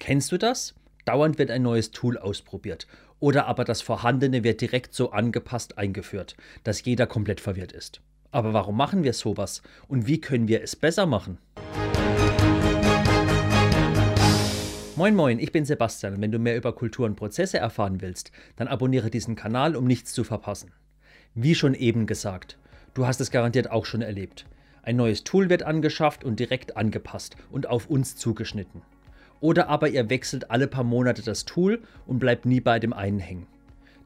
Kennst du das? Dauernd wird ein neues Tool ausprobiert. Oder aber das vorhandene wird direkt so angepasst eingeführt, dass jeder komplett verwirrt ist. Aber warum machen wir sowas? Und wie können wir es besser machen? Moin Moin, ich bin Sebastian und wenn du mehr über Kultur und Prozesse erfahren willst, dann abonniere diesen Kanal, um nichts zu verpassen. Wie schon eben gesagt, du hast es garantiert auch schon erlebt. Ein neues Tool wird angeschafft und direkt angepasst und auf uns zugeschnitten. Oder aber ihr wechselt alle paar Monate das Tool und bleibt nie bei dem einen hängen.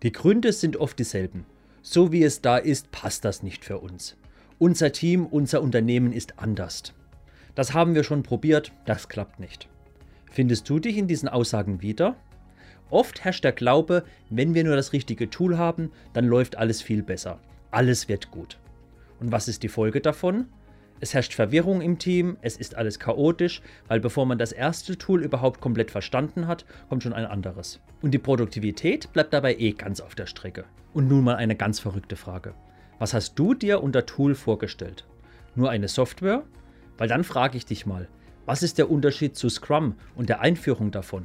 Die Gründe sind oft dieselben. So wie es da ist, passt das nicht für uns. Unser Team, unser Unternehmen ist anders. Das haben wir schon probiert, das klappt nicht. Findest du dich in diesen Aussagen wieder? Oft herrscht der Glaube, wenn wir nur das richtige Tool haben, dann läuft alles viel besser. Alles wird gut. Und was ist die Folge davon? Es herrscht Verwirrung im Team, es ist alles chaotisch, weil bevor man das erste Tool überhaupt komplett verstanden hat, kommt schon ein anderes. Und die Produktivität bleibt dabei eh ganz auf der Strecke. Und nun mal eine ganz verrückte Frage. Was hast du dir unter Tool vorgestellt? Nur eine Software? Weil dann frage ich dich mal, was ist der Unterschied zu Scrum und der Einführung davon?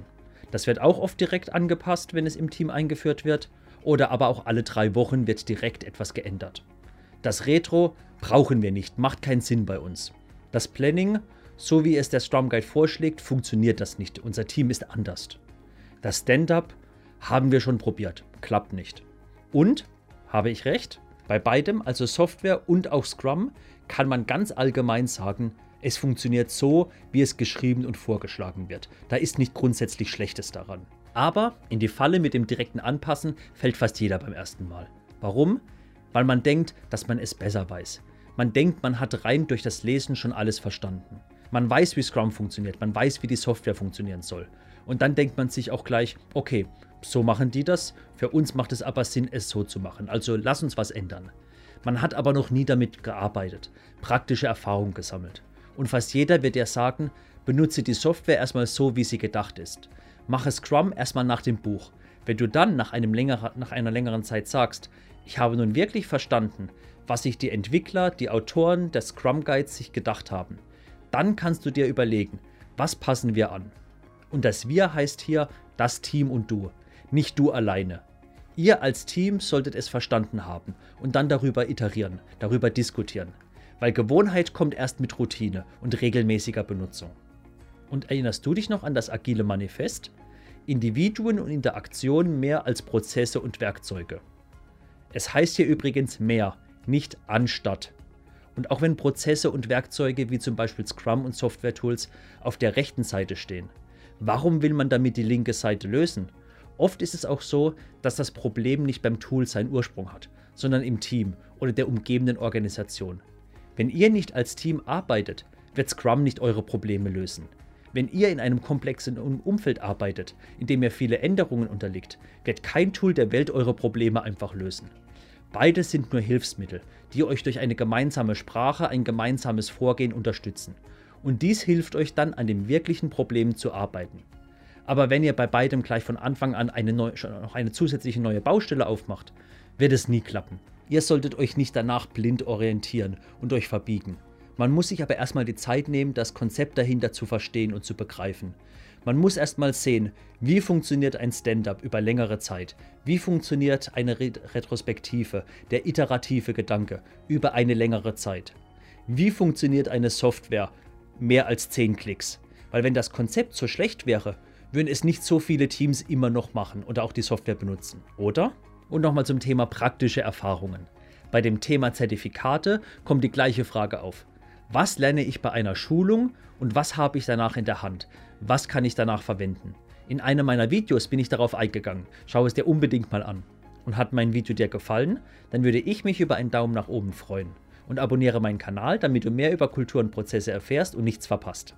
Das wird auch oft direkt angepasst, wenn es im Team eingeführt wird, oder aber auch alle drei Wochen wird direkt etwas geändert. Das Retro brauchen wir nicht, macht keinen Sinn bei uns. Das Planning, so wie es der Scrum Guide vorschlägt, funktioniert das nicht. Unser Team ist anders. Das Stand-up haben wir schon probiert, klappt nicht. Und, habe ich recht? Bei beidem, also Software und auch Scrum, kann man ganz allgemein sagen, es funktioniert so, wie es geschrieben und vorgeschlagen wird. Da ist nicht grundsätzlich Schlechtes daran. Aber in die Falle mit dem direkten Anpassen fällt fast jeder beim ersten Mal. Warum? Weil man denkt, dass man es besser weiß. Man denkt, man hat rein durch das Lesen schon alles verstanden. Man weiß, wie Scrum funktioniert, man weiß, wie die Software funktionieren soll. Und dann denkt man sich auch gleich, okay, so machen die das, für uns macht es aber Sinn, es so zu machen. Also lass uns was ändern. Man hat aber noch nie damit gearbeitet, praktische Erfahrung gesammelt. Und fast jeder wird ja sagen, benutze die Software erstmal so, wie sie gedacht ist. Mache Scrum erstmal nach dem Buch. Wenn du dann nach, einem länger, nach einer längeren Zeit sagst, ich habe nun wirklich verstanden, was sich die Entwickler, die Autoren des Scrum Guides sich gedacht haben. Dann kannst du dir überlegen, was passen wir an. Und das Wir heißt hier das Team und du, nicht du alleine. Ihr als Team solltet es verstanden haben und dann darüber iterieren, darüber diskutieren. Weil Gewohnheit kommt erst mit Routine und regelmäßiger Benutzung. Und erinnerst du dich noch an das agile Manifest? Individuen und Interaktionen mehr als Prozesse und Werkzeuge. Es heißt hier übrigens mehr, nicht anstatt. Und auch wenn Prozesse und Werkzeuge wie zum Beispiel Scrum und Software-Tools auf der rechten Seite stehen, warum will man damit die linke Seite lösen? Oft ist es auch so, dass das Problem nicht beim Tool seinen Ursprung hat, sondern im Team oder der umgebenden Organisation. Wenn ihr nicht als Team arbeitet, wird Scrum nicht eure Probleme lösen. Wenn ihr in einem komplexen Umfeld arbeitet, in dem ihr viele Änderungen unterliegt, wird kein Tool der Welt eure Probleme einfach lösen. Beide sind nur Hilfsmittel, die euch durch eine gemeinsame Sprache, ein gemeinsames Vorgehen unterstützen. Und dies hilft euch dann, an dem wirklichen Problem zu arbeiten. Aber wenn ihr bei beidem gleich von Anfang an eine neue, noch eine zusätzliche neue Baustelle aufmacht, wird es nie klappen. Ihr solltet euch nicht danach blind orientieren und euch verbiegen. Man muss sich aber erstmal die Zeit nehmen, das Konzept dahinter zu verstehen und zu begreifen. Man muss erstmal sehen, wie funktioniert ein Stand-up über längere Zeit, wie funktioniert eine Retrospektive, der iterative Gedanke über eine längere Zeit. Wie funktioniert eine Software mehr als 10 Klicks? Weil wenn das Konzept so schlecht wäre, würden es nicht so viele Teams immer noch machen oder auch die Software benutzen, oder? Und nochmal zum Thema praktische Erfahrungen. Bei dem Thema Zertifikate kommt die gleiche Frage auf. Was lerne ich bei einer Schulung und was habe ich danach in der Hand? Was kann ich danach verwenden? In einem meiner Videos bin ich darauf eingegangen. Schau es dir unbedingt mal an. Und hat mein Video dir gefallen, dann würde ich mich über einen Daumen nach oben freuen. Und abonniere meinen Kanal, damit du mehr über Kultur und Prozesse erfährst und nichts verpasst.